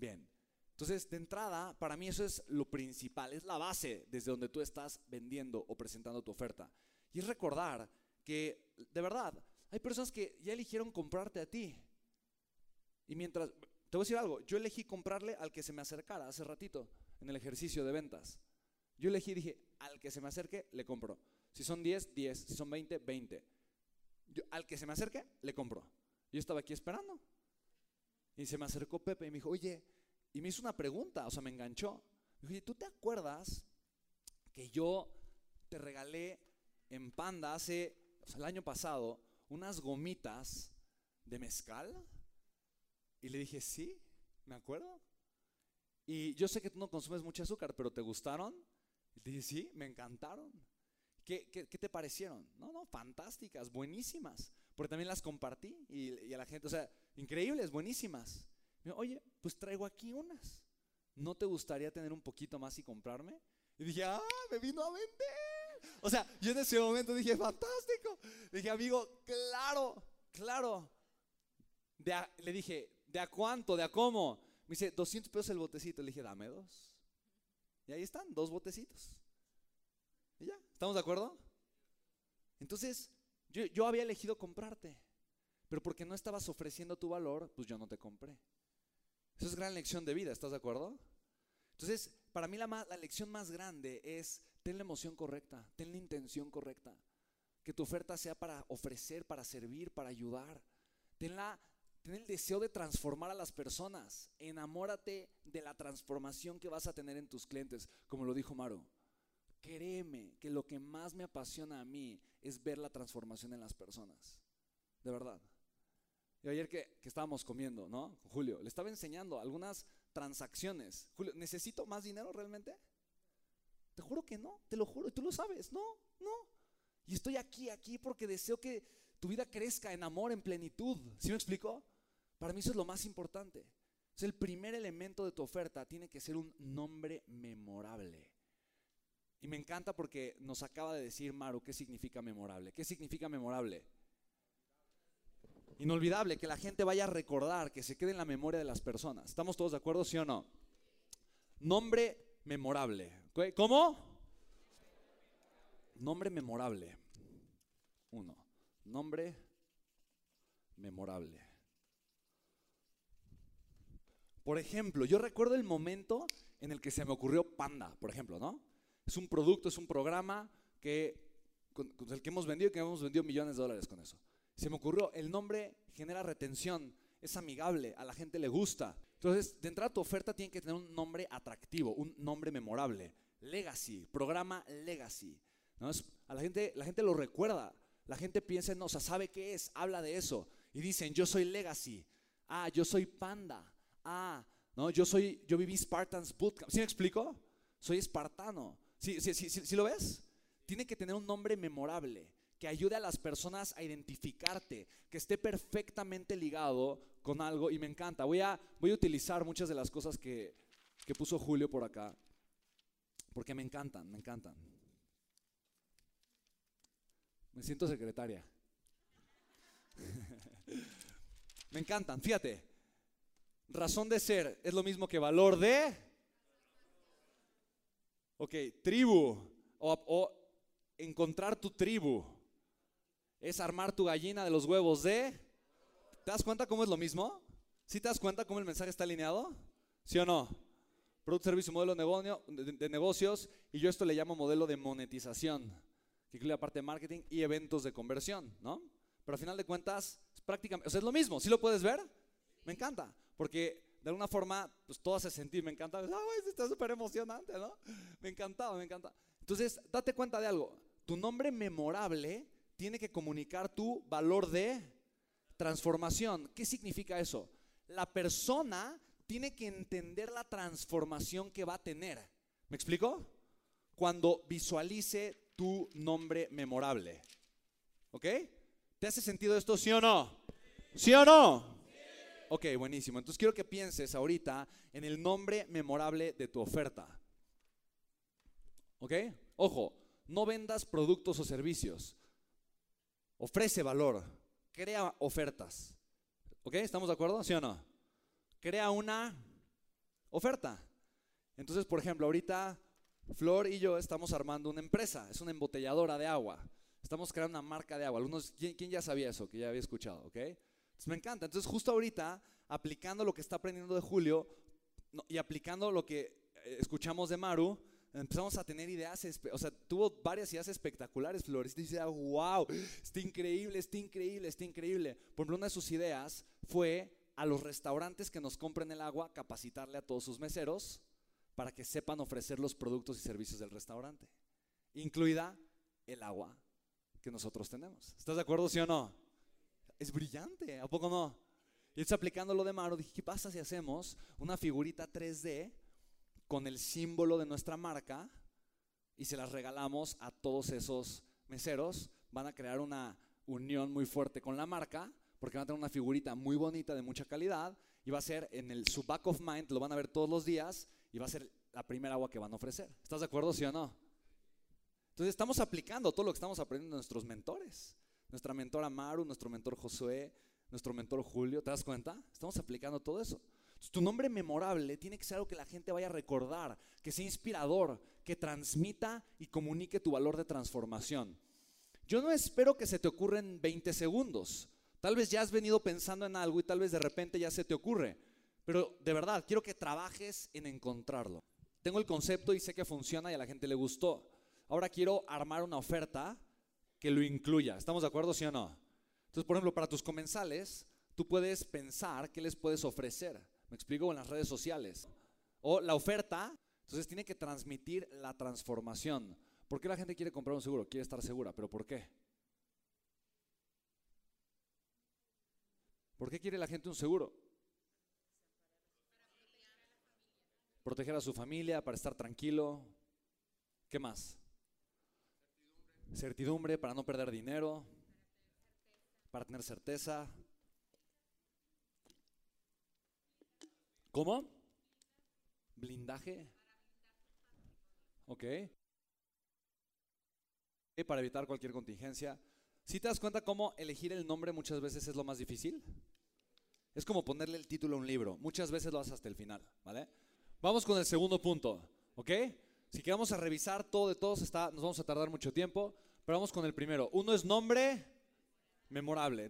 Bien. Entonces, de entrada, para mí eso es lo principal, es la base desde donde tú estás vendiendo o presentando tu oferta. Y es recordar que, de verdad, hay personas que ya eligieron comprarte a ti. Y mientras, te voy a decir algo, yo elegí comprarle al que se me acercara hace ratito en el ejercicio de ventas. Yo elegí, dije, al que se me acerque, le compro. Si son 10, 10. Si son 20, 20. al que se me acerque, le compro. Yo estaba aquí esperando. Y se me acercó Pepe y me dijo, oye, y me hizo una pregunta, o sea, me enganchó. Me dijo, ¿tú te acuerdas que yo te regalé en Panda hace, el año pasado, unas gomitas de mezcal? Y le dije, sí, me acuerdo. Y yo sé que tú no consumes mucho azúcar, pero ¿te gustaron? Y le dije, sí, me encantaron. ¿Qué, qué, te parecieron? No, no, fantásticas, buenísimas. Porque también las compartí y a la gente, o sea, increíbles, buenísimas. Oye, pues traigo aquí unas. ¿No te gustaría tener un poquito más y comprarme? Y dije, ah, me vino a vender. O sea, yo en ese momento dije, fantástico. dije, amigo, claro, claro. le dije, ¿de a cuánto? ¿De a cómo? Me dice, 200 pesos el botecito. Le dije, dame dos. Y ahí están, dos botecitos. Y ya, ¿estamos de acuerdo? Entonces, yo, yo había elegido comprarte. Pero porque no estabas ofreciendo tu valor, pues yo no te compré. Esa es gran lección de vida, ¿estás de acuerdo? Entonces, para mí la, lección más grande es ten la emoción correcta, ten la intención correcta. Que tu oferta sea para ofrecer, para servir, para ayudar. Ten, el deseo de transformar a las personas. Enamórate de la transformación que vas a tener en tus clientes, como lo dijo Maru. Créeme que lo que más me apasiona a mí es ver la transformación en las personas. De verdad. Y ayer que, estábamos comiendo, ¿no? Julio, le estaba enseñando algunas transacciones. Julio, ¿necesito más dinero realmente? Te juro que no, te lo juro, tú lo sabes, no, no. Y estoy aquí, aquí porque deseo que tu vida crezca en amor, en plenitud. ¿Sí me explicó? Para mí eso es lo más importante. Es el primer elemento de tu oferta, tiene que ser un nombre memorable. Y me encanta porque nos acaba de decir Maru qué significa memorable. ¿Qué significa memorable? Inolvidable, que la gente vaya a recordar, que se quede en la memoria de las personas. ¿Estamos todos de acuerdo, sí o no? Nombre memorable. ¿Cómo? Nombre memorable. Uno. Nombre memorable. Por ejemplo, yo recuerdo el momento en el que se me ocurrió Panda, por ejemplo, ¿no? Es un producto, es un programa que, con, el que hemos vendido y que hemos vendido millones de dólares con eso. Se me ocurrió, el nombre genera retención, es amigable, a la gente le gusta. Entonces, de entrada tu oferta tiene que tener un nombre atractivo, un nombre memorable. Legacy, programa Legacy. ¿no? a la gente, la gente lo recuerda, la gente piensa, no, o sea, sabe qué es, habla de eso. Y dicen, yo soy Legacy. Ah, yo soy Panda. Ah, no, yo soy, yo viví Spartans Bootcamp. ¿Sí me explico? Soy espartano. ¿Sí, sí, sí, sí lo ves? Tiene que tener un nombre memorable que ayude a las personas a identificarte, que esté perfectamente ligado con algo y me encanta. Voy a, voy a utilizar muchas de las cosas que, que puso Julio por acá, porque me encantan, me encantan. Me siento secretaria. me encantan, fíjate. Razón de ser es lo mismo que valor de... Ok, tribu o, o encontrar tu tribu es armar tu gallina de los huevos de... ¿Te das cuenta cómo es lo mismo? ¿Sí te das cuenta cómo el mensaje está alineado? ¿Sí o no? Producto, servicio, modelo de, negocios y yo esto le llamo modelo de monetización, que incluye la parte de marketing y eventos de conversión, ¿no? Pero al final de cuentas, es prácticamente, o sea, es lo mismo, ¿sí lo puedes ver? Me encanta, porque de alguna forma, pues todo hace sentir, me encanta, ¡ay, está súper emocionante, ¿no? Me encantaba, me encanta. Entonces, date cuenta de algo, tu nombre memorable tiene que comunicar tu valor de transformación. ¿Qué significa eso? La persona tiene que entender la transformación que va a tener. ¿Me explico? Cuando visualice tu nombre memorable. ¿Ok? ¿Te hace sentido esto, sí o no? ¿Sí o no? Ok, buenísimo. Entonces quiero que pienses ahorita en el nombre memorable de tu oferta. ¿Ok? Ojo, no vendas productos o servicios ofrece valor, crea ofertas. ¿Ok? ¿Estamos de acuerdo? ¿Sí o no? Crea una oferta. Entonces, por ejemplo, ahorita Flor y yo estamos armando una empresa, es una embotelladora de agua. Estamos creando una marca de agua. Algunos, ¿quién, quién ya sabía eso? Que ya había escuchado, ¿ok? Entonces me encanta. Entonces justo ahorita, aplicando lo que está aprendiendo de Julio no, y aplicando lo que eh, escuchamos de Maru, empezamos a tener ideas, o sea, tuvo varias ideas espectaculares, Flores. Y dice, wow, está increíble, está increíble, está increíble. Por ejemplo, una de sus ideas fue a los restaurantes que nos compren el agua, capacitarle a todos sus meseros para que sepan ofrecer los productos y servicios del restaurante, incluida el agua que nosotros tenemos. ¿Estás de acuerdo, sí o no? Es brillante, ¿a poco no? Y entonces aplicando lo de Maro, dije, ¿qué pasa si hacemos una figurita 3D con el símbolo de nuestra marca y se las regalamos a todos esos meseros? Van a crear una unión muy fuerte con la marca porque van a tener una figurita muy bonita de mucha calidad y va a ser en el su back of mind, lo van a ver todos los días y va a ser la primera agua que van a ofrecer. ¿Estás de acuerdo, sí o no? Entonces estamos aplicando todo lo que estamos aprendiendo de nuestros mentores. Nuestra mentora Maru, nuestro mentor Josué, nuestro mentor Julio, ¿te das cuenta? Estamos aplicando todo eso. Tu nombre memorable tiene que ser algo que la gente vaya a recordar, que sea inspirador, que transmita y comunique tu valor de transformación. Yo no espero que se te ocurra en 20 segundos. Tal vez ya has venido pensando en algo y tal vez de repente ya se te ocurre. Pero de verdad, quiero que trabajes en encontrarlo. Tengo el concepto y sé que funciona y a la gente le gustó. Ahora quiero armar una oferta que lo incluya. ¿Estamos de acuerdo, sí o no? Entonces, por ejemplo, para tus comensales, tú puedes pensar qué les puedes ofrecer. Me explico en las redes sociales. O la oferta, entonces tiene que transmitir la transformación. ¿Por qué la gente quiere comprar un seguro? Quiere estar segura, pero ¿por qué? ¿Por qué quiere la gente un seguro? Proteger a su familia, para estar tranquilo. ¿Qué más? Certidumbre para no perder dinero, para tener certeza. ¿Cómo? Blindaje. Ok. Para evitar cualquier contingencia. Si te das cuenta cómo elegir el nombre muchas veces es lo más difícil? Es como ponerle el título a un libro. Muchas veces lo haces hasta el final, ¿vale? Vamos con el segundo punto, ¿ok? Si queremos a revisar todo de todos, está, nos vamos a tardar mucho tiempo, pero vamos con el primero. Uno es nombre memorable.